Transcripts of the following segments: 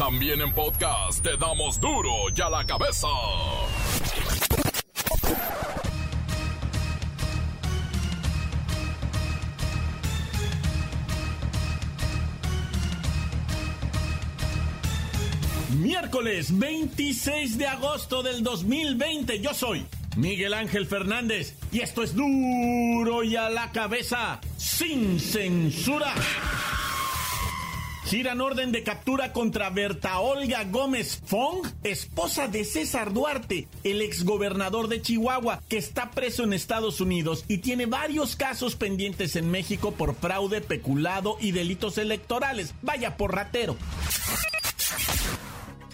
También en podcast te damos duro y a la cabeza. Miércoles 26 de agosto del 2020. Yo soy Miguel Ángel Fernández y esto es duro y a la cabeza sin censura. Giran orden de captura contra Berta Olga Gómez Fong, esposa de César Duarte, el exgobernador de Chihuahua, que está preso en Estados Unidos y tiene varios casos pendientes en México por fraude, peculado y delitos electorales. Vaya por ratero.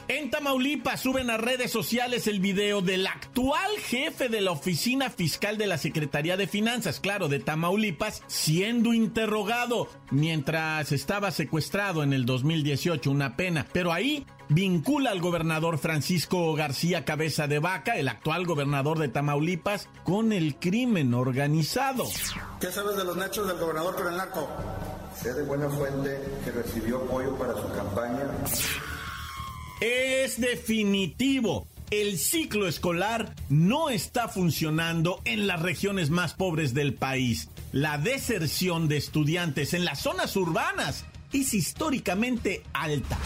En Tamaulipas suben a redes sociales el video del actual jefe de la oficina fiscal de la Secretaría de Finanzas, claro, de Tamaulipas, siendo interrogado mientras estaba secuestrado en el 2018, una pena. Pero ahí vincula al gobernador Francisco García Cabeza de Vaca, el actual gobernador de Tamaulipas, con el crimen organizado. ¿Qué sabes de los hechos del gobernador con el narco? Sé de buena fuente que recibió apoyo para su campaña es definitivo. El ciclo escolar no está funcionando en las regiones más pobres del país. La deserción de estudiantes en las zonas urbanas es históricamente alta.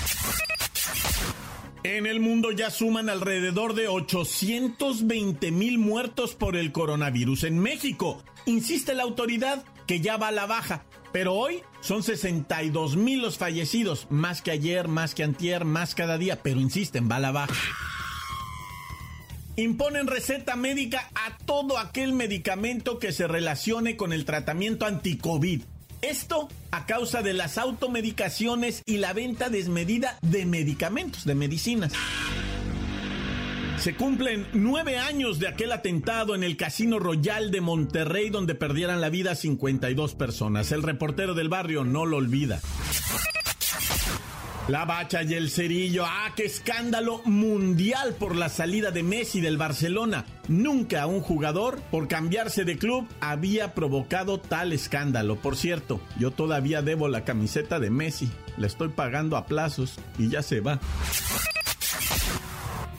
En el mundo ya suman alrededor de 820 mil muertos por el coronavirus. En México, insiste la autoridad que ya va a la baja. Pero hoy son 62 mil los fallecidos, más que ayer, más que antier, más cada día, pero insisten, va a la baja. Imponen receta médica a todo aquel medicamento que se relacione con el tratamiento anti-COVID. Esto a causa de las automedicaciones y la venta desmedida de medicamentos, de medicinas. Se cumplen nueve años de aquel atentado en el Casino Royal de Monterrey donde perdieran la vida 52 personas. El reportero del barrio no lo olvida. La bacha y el cerillo. ¡Ah, qué escándalo mundial por la salida de Messi del Barcelona! Nunca un jugador, por cambiarse de club, había provocado tal escándalo. Por cierto, yo todavía debo la camiseta de Messi. Le estoy pagando a plazos y ya se va.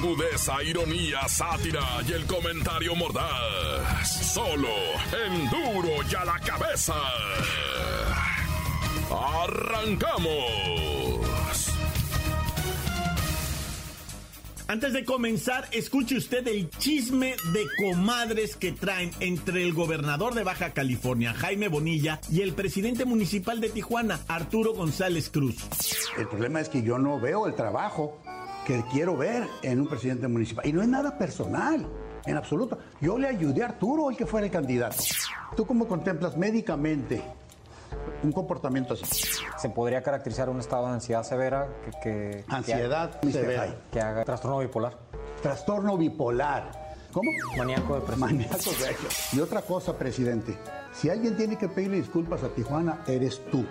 Agudeza, ironía, sátira y el comentario mordaz. Solo en duro y a la cabeza. ¡Arrancamos! Antes de comenzar, escuche usted el chisme de comadres que traen entre el gobernador de Baja California, Jaime Bonilla, y el presidente municipal de Tijuana, Arturo González Cruz. El problema es que yo no veo el trabajo que quiero ver en un presidente municipal. Y no es nada personal, en absoluto. Yo le ayudé a Arturo, el que fuera el candidato. ¿Tú cómo contemplas médicamente un comportamiento así? Se podría caracterizar un estado de ansiedad severa que... ansiedad que, severa. Que haga trastorno bipolar. Trastorno bipolar. ¿Cómo? Maníaco depresivo. Maníaco depresivo. Y otra cosa, presidente. Si alguien tiene que pedirle disculpas a Tijuana, eres tú.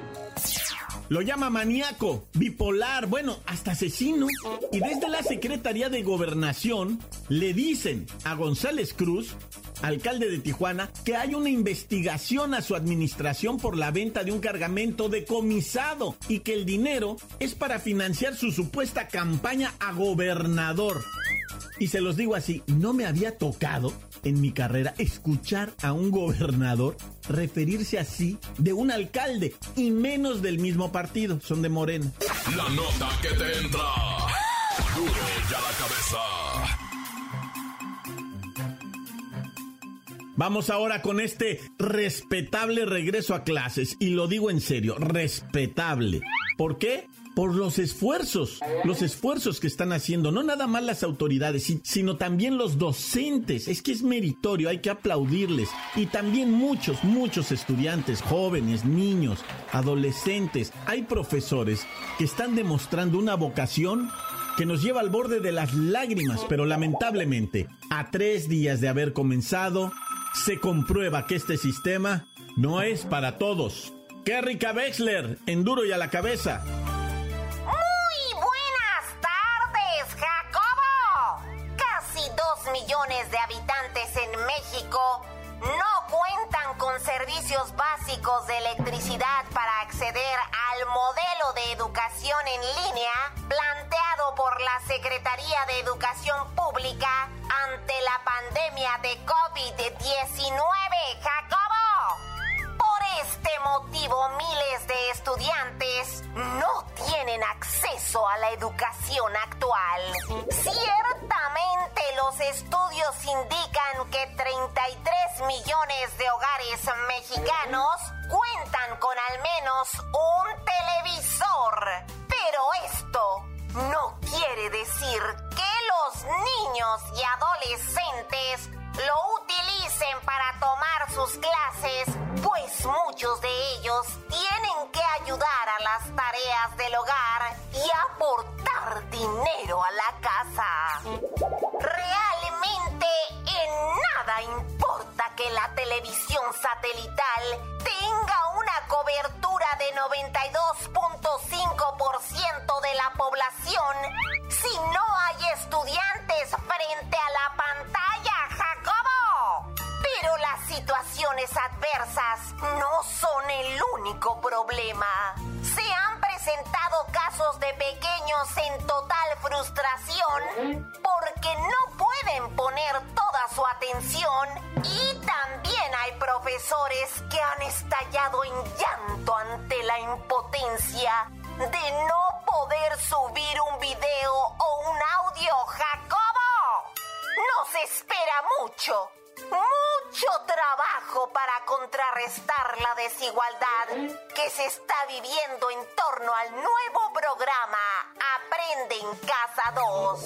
Lo llama maníaco, bipolar, bueno, hasta asesino. Y desde la Secretaría de Gobernación le dicen a González Cruz, alcalde de Tijuana, que hay una investigación a su administración por la venta de un cargamento decomisado y que el dinero es para financiar su supuesta campaña a gobernador. Y se los digo así, no me había tocado en mi carrera escuchar a un gobernador referirse así de un alcalde y menos del mismo partido, son de Morena. La nota que te entra. Duro ya la cabeza. Vamos ahora con este respetable regreso a clases. Y lo digo en serio, respetable. ¿Por qué? Por los esfuerzos, los esfuerzos que están haciendo, no nada más las autoridades, sino también los docentes. Es que es meritorio, hay que aplaudirles. Y también muchos, muchos estudiantes, jóvenes, niños, adolescentes. Hay profesores que están demostrando una vocación que nos lleva al borde de las lágrimas, pero lamentablemente, a tres días de haber comenzado, se comprueba que este sistema no es para todos. Kerrika Wexler, en duro y a la cabeza. Muy buenas tardes, Jacobo. Casi dos millones de habitantes en México no cuentan con servicios básicos de electricidad para acceder al modelo de educación en línea planteado por la Secretaría de Educación Pública pandemia de COVID-19, Jacobo. Por este motivo, miles de estudiantes no tienen acceso a la educación actual. Ciertamente, los estudios indican que 33 millones de hogares mexicanos cuentan con al menos un televisor. De pequeños en total frustración porque no pueden poner toda su atención y también hay profesores que han estallado en llanto ante la impotencia de no poder subir un video o un audio, Jacobo. Nos espera mucho, mucho trabajo para contrarrestar la desigualdad que se está viviendo en torno al nuevo programa Aprende en Casa 2.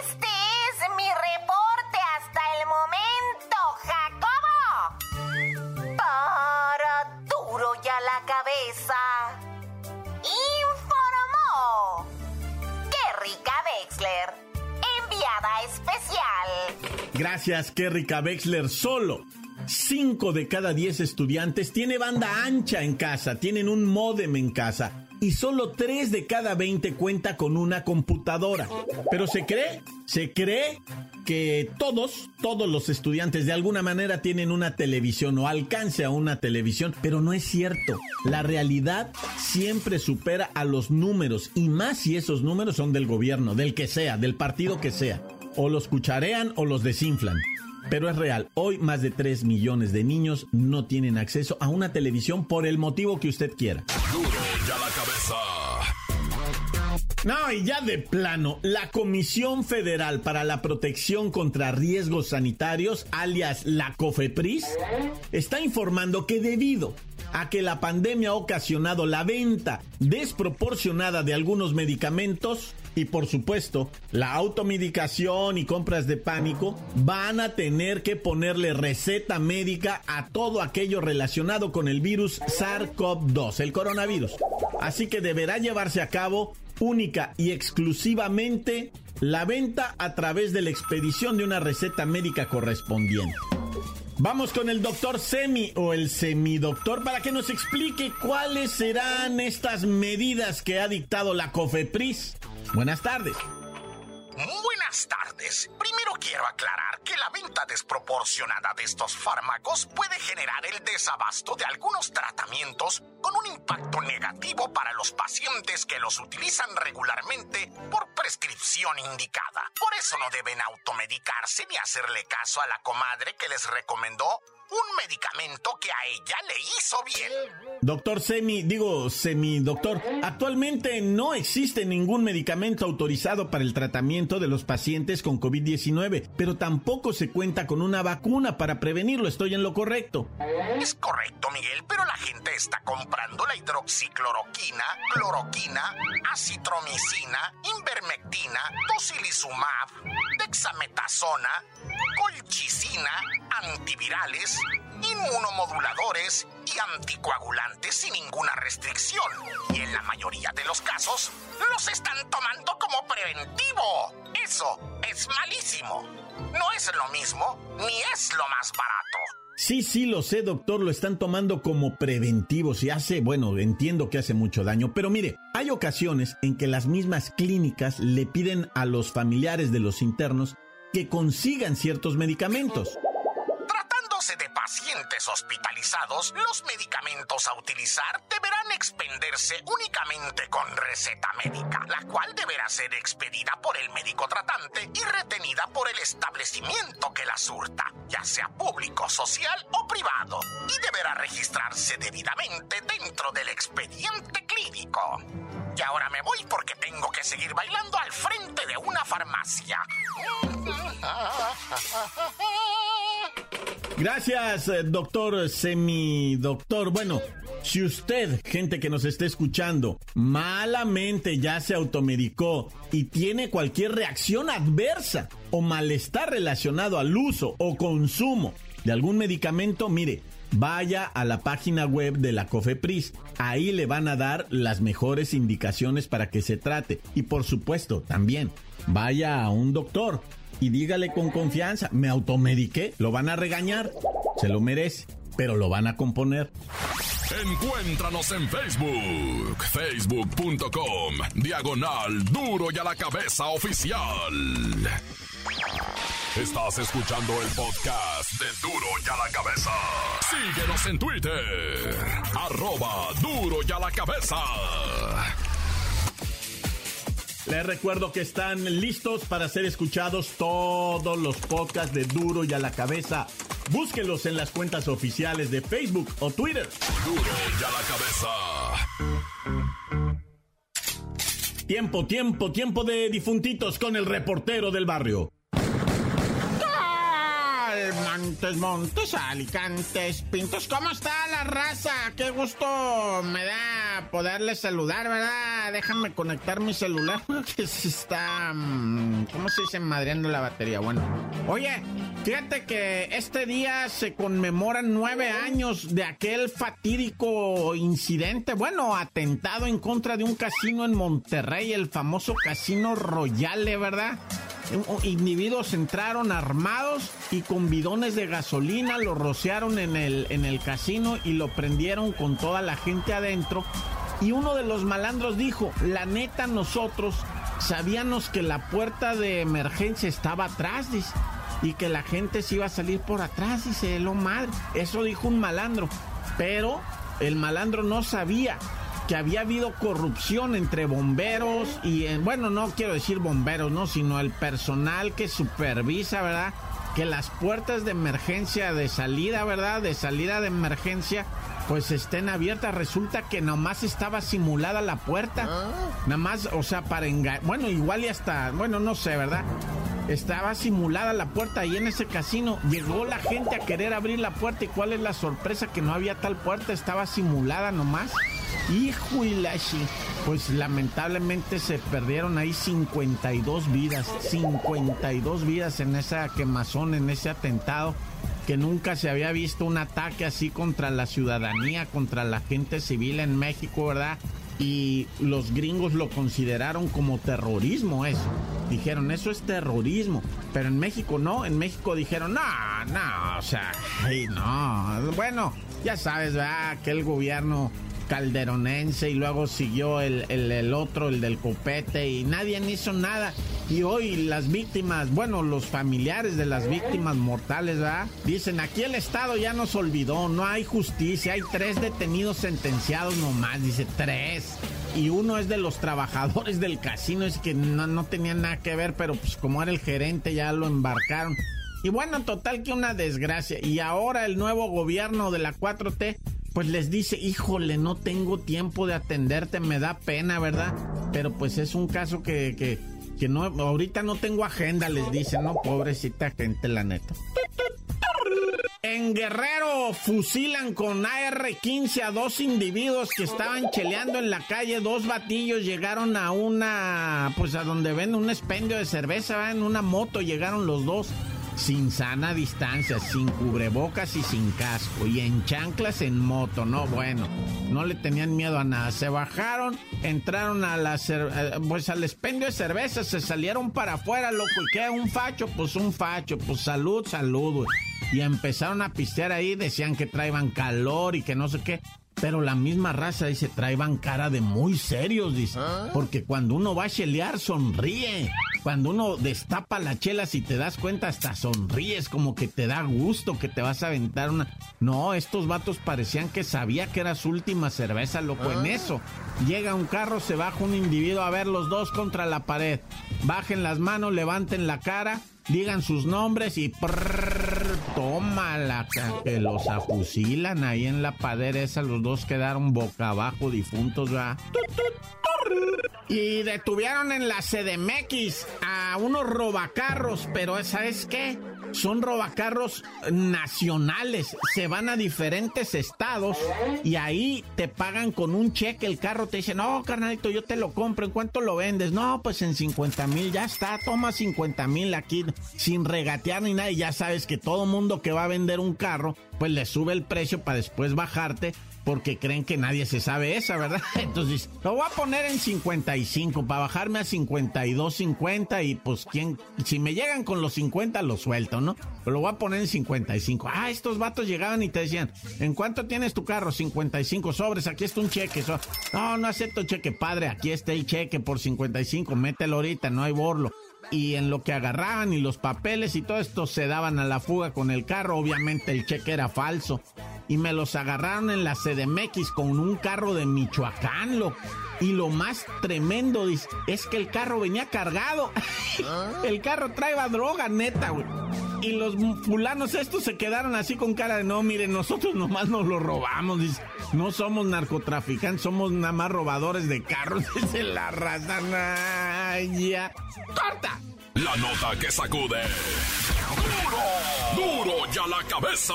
Este es mi reporte hasta el momento, Jacobo. Para duro ya la cabeza. Gracias, Kerrika Wexler. Solo 5 de cada 10 estudiantes tiene banda ancha en casa, tienen un módem en casa. Y solo 3 de cada 20 cuenta con una computadora. Pero se cree, se cree que todos, todos los estudiantes de alguna manera tienen una televisión o alcance a una televisión, pero no es cierto. La realidad siempre supera a los números y más si esos números son del gobierno, del que sea, del partido que sea. O los cucharean o los desinflan. Pero es real, hoy más de 3 millones de niños no tienen acceso a una televisión por el motivo que usted quiera. Duro ya la cabeza. No, y ya de plano, la Comisión Federal para la Protección contra Riesgos Sanitarios, alias la COFEPRIS, está informando que debido a que la pandemia ha ocasionado la venta desproporcionada de algunos medicamentos y por supuesto la automedicación y compras de pánico, van a tener que ponerle receta médica a todo aquello relacionado con el virus SARS-CoV-2, el coronavirus. Así que deberá llevarse a cabo única y exclusivamente la venta a través de la expedición de una receta médica correspondiente. Vamos con el doctor Semi o el semidoctor para que nos explique cuáles serán estas medidas que ha dictado la COFEPRIS. Buenas tardes. Buenas tardes. Primero quiero aclarar que la venta desproporcionada de estos fármacos puede generar el desabasto de algunos tratamientos con un impacto negativo para los pacientes que los utilizan regularmente por prescripción indicada. Por eso no deben automedicarse ni hacerle caso a la comadre que les recomendó un medicamento que a ella le hizo bien. Doctor Semi, digo semidoctor, actualmente no existe ningún medicamento autorizado para el tratamiento de los pacientes con COVID-19, pero tampoco se cuenta con una vacuna para prevenirlo. ¿Estoy en lo correcto? Es correcto, Miguel, pero la gente está comprando la hidroxicloroquina, cloroquina, acitromicina, invermectina, tocilizumab, dexametasona, colchicina, antivirales, inmunomoduladores y anticoagulantes sin ninguna restricción. Y en la mayoría de los casos, los están tomando como preventivo. Eso es malísimo. No es lo mismo ni es lo más barato. Sí, sí, lo sé, doctor, lo están tomando como preventivos y hace, bueno, entiendo que hace mucho daño, pero mire, hay ocasiones en que las mismas clínicas le piden a los familiares de los internos que consigan ciertos medicamentos. De pacientes hospitalizados, los medicamentos a utilizar deberán expenderse únicamente con receta médica, la cual deberá ser expedida por el médico tratante y retenida por el establecimiento que la surta, ya sea público, social o privado, y deberá registrarse debidamente dentro del expediente clínico. Y ahora me voy porque tengo que seguir bailando al frente de una farmacia. Gracias, eh, doctor semidoctor. Bueno, si usted, gente que nos esté escuchando, malamente ya se automedicó y tiene cualquier reacción adversa o malestar relacionado al uso o consumo de algún medicamento, mire, vaya a la página web de la COFEPRIS. Ahí le van a dar las mejores indicaciones para que se trate. Y por supuesto, también vaya a un doctor y dígale con confianza, me automediqué, lo van a regañar, se lo merece, pero lo van a componer. Encuéntranos en Facebook, facebook.com, diagonal duro y a la cabeza oficial. Estás escuchando el podcast de Duro y a la cabeza. Síguenos en Twitter, arroba duro y a la cabeza. Les recuerdo que están listos para ser escuchados todos los podcasts de Duro y a la cabeza. Búsquenlos en las cuentas oficiales de Facebook o Twitter. Duro y a la cabeza. Tiempo, tiempo, tiempo de difuntitos con el reportero del barrio. Montes, Montes, Alicantes, Pintos. ¿Cómo está la raza? Qué gusto me da poderles saludar, ¿verdad? Déjame conectar mi celular que se está... Mm, ¿Cómo se dice? Madreando la batería. Bueno. Oye, fíjate que este día se conmemoran nueve años de aquel fatídico incidente, bueno, atentado en contra de un casino en Monterrey, el famoso Casino Royale, ¿verdad? Individuos entraron armados y con bidones de gasolina lo rociaron en el, en el casino y lo prendieron con toda la gente adentro. Y uno de los malandros dijo, la neta nosotros sabíamos que la puerta de emergencia estaba atrás, y que la gente se iba a salir por atrás, dice, lo madre. Eso dijo un malandro, pero el malandro no sabía que había habido corrupción entre bomberos y, en, bueno, no quiero decir bomberos, no, sino el personal que supervisa, ¿verdad? Que las puertas de emergencia, de salida, ¿verdad? De salida de emergencia, pues estén abiertas. Resulta que nomás estaba simulada la puerta. Ah. Nada más, o sea, para engañar. Bueno, igual y hasta, bueno, no sé, ¿verdad? Estaba simulada la puerta y en ese casino llegó la gente a querer abrir la puerta y cuál es la sorpresa que no había tal puerta, estaba simulada nomás. Hijo y Pues lamentablemente se perdieron ahí 52 vidas. 52 vidas en esa quemazón, en ese atentado. Que nunca se había visto un ataque así contra la ciudadanía, contra la gente civil en México, ¿verdad? y los gringos lo consideraron como terrorismo eso. Dijeron, eso es terrorismo. Pero en México no, en México dijeron, no, no, o sea, no. Bueno, ya sabes, ¿verdad? Que el gobierno calderonense y luego siguió el, el, otro, el del copete y nadie hizo nada. Y hoy las víctimas, bueno, los familiares de las víctimas mortales, ¿verdad? Dicen, aquí el Estado ya nos olvidó, no hay justicia, hay tres detenidos sentenciados nomás, dice tres. Y uno es de los trabajadores del casino, es que no, no tenía nada que ver, pero pues como era el gerente ya lo embarcaron. Y bueno, total que una desgracia. Y ahora el nuevo gobierno de la 4T pues les dice, híjole, no tengo tiempo de atenderte, me da pena, ¿verdad? Pero pues es un caso que, que, que no, ahorita no tengo agenda, les dice, ¿no? Pobrecita gente, la neta. En Guerrero fusilan con AR-15 a dos individuos que estaban cheleando en la calle. Dos batillos llegaron a una, pues a donde ven un expendio de cerveza, en una moto llegaron los dos sin sana distancia, sin cubrebocas y sin casco, y en chanclas en moto, no, bueno, no le tenían miedo a nada. Se bajaron, entraron a la eh, pues al expendio de cerveza, se salieron para afuera, loco, y qué, un facho, pues un facho, pues salud, salud, Y empezaron a pistear ahí, decían que traían calor y que no sé qué. Pero la misma raza dice, traían cara de muy serios, dice. ¿Ah? Porque cuando uno va a chelear, sonríe. Cuando uno destapa la chela, si te das cuenta, hasta sonríes, como que te da gusto, que te vas a aventar una. No, estos vatos parecían que sabía que era su última cerveza, loco. En ¿Ah? eso, llega un carro, se baja un individuo a ver los dos contra la pared. Bajen las manos, levanten la cara, digan sus nombres y. toma la que los afusilan ahí en la pared esa, los dos quedaron boca abajo, difuntos, ya. Y detuvieron en la CDMX a unos robacarros, pero ¿sabes qué? Son robacarros nacionales. Se van a diferentes estados y ahí te pagan con un cheque el carro. Te dicen, no, carnalito, yo te lo compro. ¿En cuánto lo vendes? No, pues en 50 mil. Ya está, toma 50 mil aquí sin regatear ni nada. Y ya sabes que todo mundo que va a vender un carro, pues le sube el precio para después bajarte porque creen que nadie se sabe esa, ¿verdad? Entonces, lo voy a poner en 55 para bajarme a 52, 50 y pues quién, si me llegan con los 50 lo suelto, ¿no? Pero lo voy a poner en 55. Ah, estos vatos llegaban y te decían, ¿en cuánto tienes tu carro? 55 sobres, aquí está un cheque. no, no acepto cheque, padre, aquí está el cheque por 55, mételo ahorita, no hay borlo y en lo que agarraban y los papeles y todo esto se daban a la fuga con el carro. Obviamente el cheque era falso y me los agarraron en la CDMX con un carro de Michoacán, lo Y lo más tremendo es que el carro venía cargado. ¿Ah? El carro traía droga, neta, güey. Y los fulanos estos se quedaron así con cara de no, miren, nosotros nomás nos lo robamos. Dice, no somos narcotraficantes, somos nada más robadores de carros. Dice la raza. ya. ¡Corta! La nota que sacude. ¡Duro! ¡Duro ya la cabeza!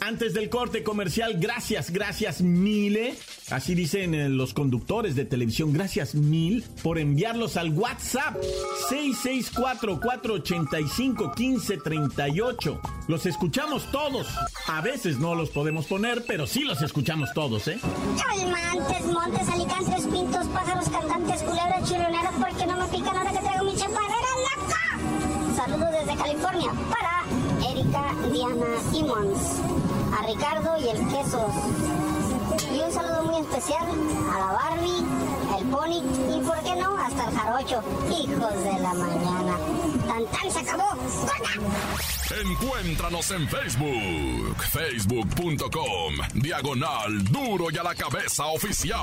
Antes del corte comercial, gracias, gracias mile. Así dicen eh, los conductores de televisión, gracias mil por enviarlos al WhatsApp 664-485-1538. Los escuchamos todos. A veces no los podemos poner, pero sí los escuchamos todos, ¿eh? Calmantes, montes, alicantes, pintos, pájaros, cantantes, culebras, chirroneros, porque no me pican ahora que traigo mi chaparrera loca. Saludos desde California para Erika, Diana y Mons a Ricardo y el Quesos. Y un saludo muy especial a la Barbie, el Pony y, ¿por qué no?, hasta el Jarocho. Hijos de la mañana. ¡Tan, tan se acabó! Encuéntranos en Facebook, facebook.com, diagonal duro y a la cabeza oficial.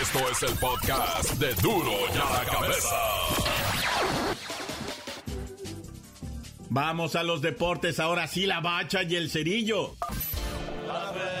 Esto es el podcast de duro y a la cabeza. Vamos a los deportes, ahora sí la bacha y el cerillo. La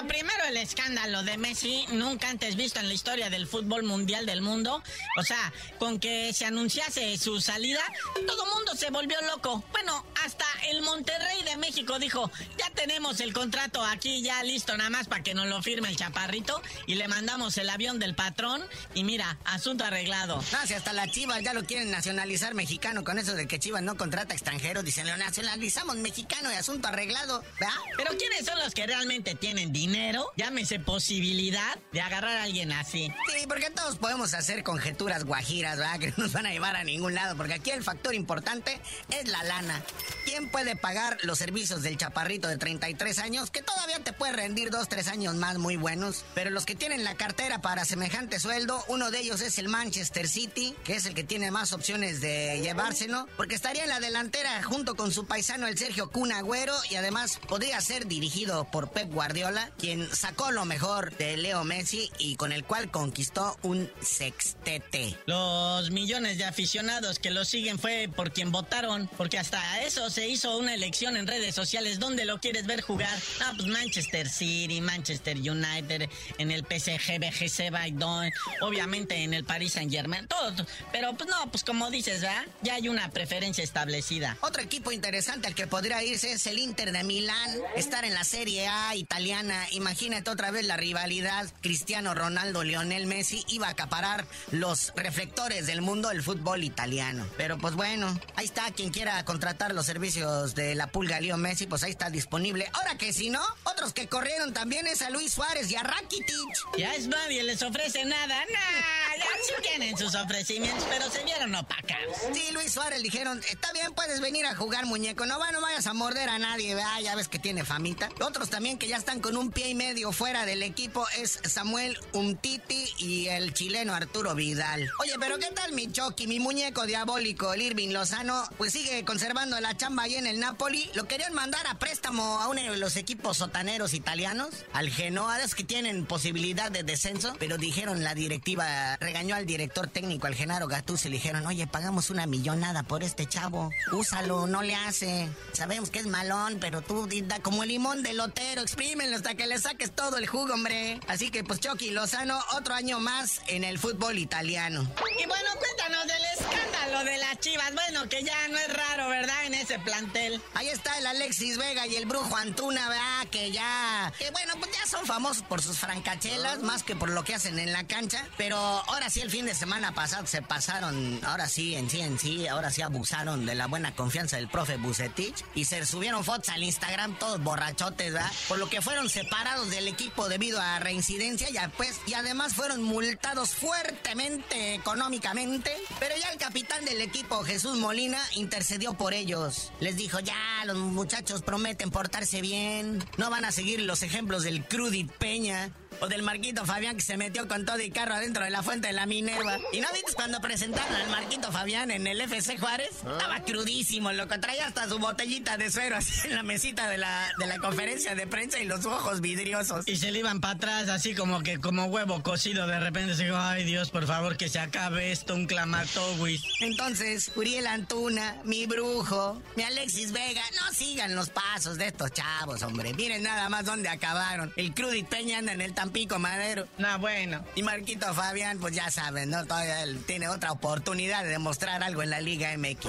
Bueno, primero el escándalo de Messi, nunca antes visto en la historia del fútbol mundial del mundo. O sea, con que se anunciase su salida, todo mundo se volvió loco. Bueno, hasta el Monterrey de México dijo, ya tenemos el contrato aquí ya listo nada más para que nos lo firme el chaparrito y le mandamos el avión del patrón y mira, asunto arreglado. No, si hasta la Chivas ya lo quieren nacionalizar mexicano con eso de que Chivas no contrata extranjeros, dicen, lo nacionalizamos mexicano y asunto arreglado, ¿verdad? Pero ¿quiénes son los que realmente tienen dinero? Llámese posibilidad de agarrar a alguien así. Sí, porque todos podemos hacer conjeturas guajiras, ¿verdad? Que no nos van a llevar a ningún lado, porque aquí el factor importante es la lana. ¿Quién puede pagar los servicios del chaparrito de 33 años que todavía te puede rendir dos, tres años más muy buenos? Pero los que tienen la cartera para semejante sueldo, uno de ellos es el Manchester City, que es el que tiene más opciones de llevárselo, porque estaría en la delantera junto con su paisano el Sergio Kun Agüero y además podría ser dirigido por Pep Guardiola, quien sacó lo mejor de Leo Messi y con el cual conquistó un sextete. Los millones de aficionados que lo siguen fue por quien votaron, porque hasta eso se hizo una elección en redes sociales. ¿Dónde lo quieres ver jugar? Ah, pues Manchester City, Manchester United, en el PSG, BGC, Baidon, obviamente en el Paris Saint Germain, todo. Pero pues no, pues como dices, ¿verdad? Ya hay una preferencia establecida. Otro equipo interesante al que podría irse es el Inter de Milán, estar en la Serie A italiana. Imagínate otra vez la rivalidad Cristiano Ronaldo, Lionel Messi iba a acaparar los reflectores del mundo del fútbol italiano. Pero pues bueno, ahí está quien quiera contratar los servicios de la pulga Leo Messi, pues ahí está disponible. Ahora que si no, otros que corrieron también es a Luis Suárez y a Rakitic. Ya es nadie les ofrece nada, nada, sí tienen sus ofrecimientos, pero se vieron opacados. Sí, Luis Suárez dijeron, está bien, puedes venir a jugar muñeco, no, va, no vayas a morder a nadie, ¿verdad? ya ves que tiene famita. Otros también que ya están con un y medio fuera del equipo es Samuel Umtiti y el chileno Arturo Vidal. Oye, pero ¿qué tal mi Chucky, mi muñeco diabólico, el Irving Lozano? Pues sigue conservando la chamba ahí en el Napoli. Lo querían mandar a préstamo a uno de los equipos sotaneros italianos, al Genoa, es que tienen posibilidad de descenso, pero dijeron la directiva, regañó al director técnico, al Genaro Gattuso, y le dijeron, oye, pagamos una millonada por este chavo, úsalo, no le hace. Sabemos que es malón, pero tú da como el limón del lotero, exprímelo hasta que le saques todo el jugo, hombre. Así que pues Chucky Lozano, otro año más en el fútbol italiano. Y bueno, cuéntanos del escándalo de las chivas. Bueno, que ya no es raro, ¿verdad? En ese plantel. Ahí está el Alexis Vega y el Brujo Antuna, ¿verdad? Que ya. Que bueno, pues ya son famosos por sus francachelas, más que por lo que hacen en la cancha. Pero ahora sí, el fin de semana pasado se pasaron, ahora sí, en sí, en sí, ahora sí abusaron de la buena confianza del profe Bucetich y se subieron fotos al Instagram todos borrachotes, ¿verdad? Por lo que fueron separados del equipo debido a reincidencia y, pues, y además fueron multados fuertemente económicamente. Pero ya el capitán del equipo, Jesús Molina, intercedió por ellos. Les dijo, ya, los muchachos prometen portarse bien, no van a seguir los ejemplos del Crudit Peña o del Marquito Fabián que se metió con todo y carro adentro de la fuente de la Minerva. ¿Y no viste cuando presentaron al Marquito Fabián en el FC Juárez? Estaba crudísimo, loco. Traía hasta su botellita de suero así en la mesita de la, de la conferencia de prensa y los ojos vidriosos. Y se le iban para atrás así como que como huevo cocido. De repente se dijo, ay Dios, por favor, que se acabe esto, un clamatowis. Entonces, Uriel Antuna, mi brujo, mi Alexis Vega, no sigan los pasos de estos chavos, hombre. Miren nada más dónde acabaron. El Crudit Peña anda en el Tampico Madero. No, bueno. Y Marquito Fabián, pues ya saben, ¿no? Todavía él tiene otra oportunidad de demostrar algo en la Liga MX.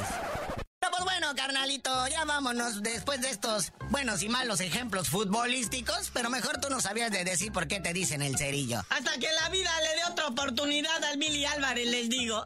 Pero pues bueno, carnalito, ya vámonos después de estos buenos y malos ejemplos futbolísticos, pero mejor tú no sabías de decir por qué te dicen el cerillo. Hasta que la vida le dé otra oportunidad al Billy Álvarez, les digo.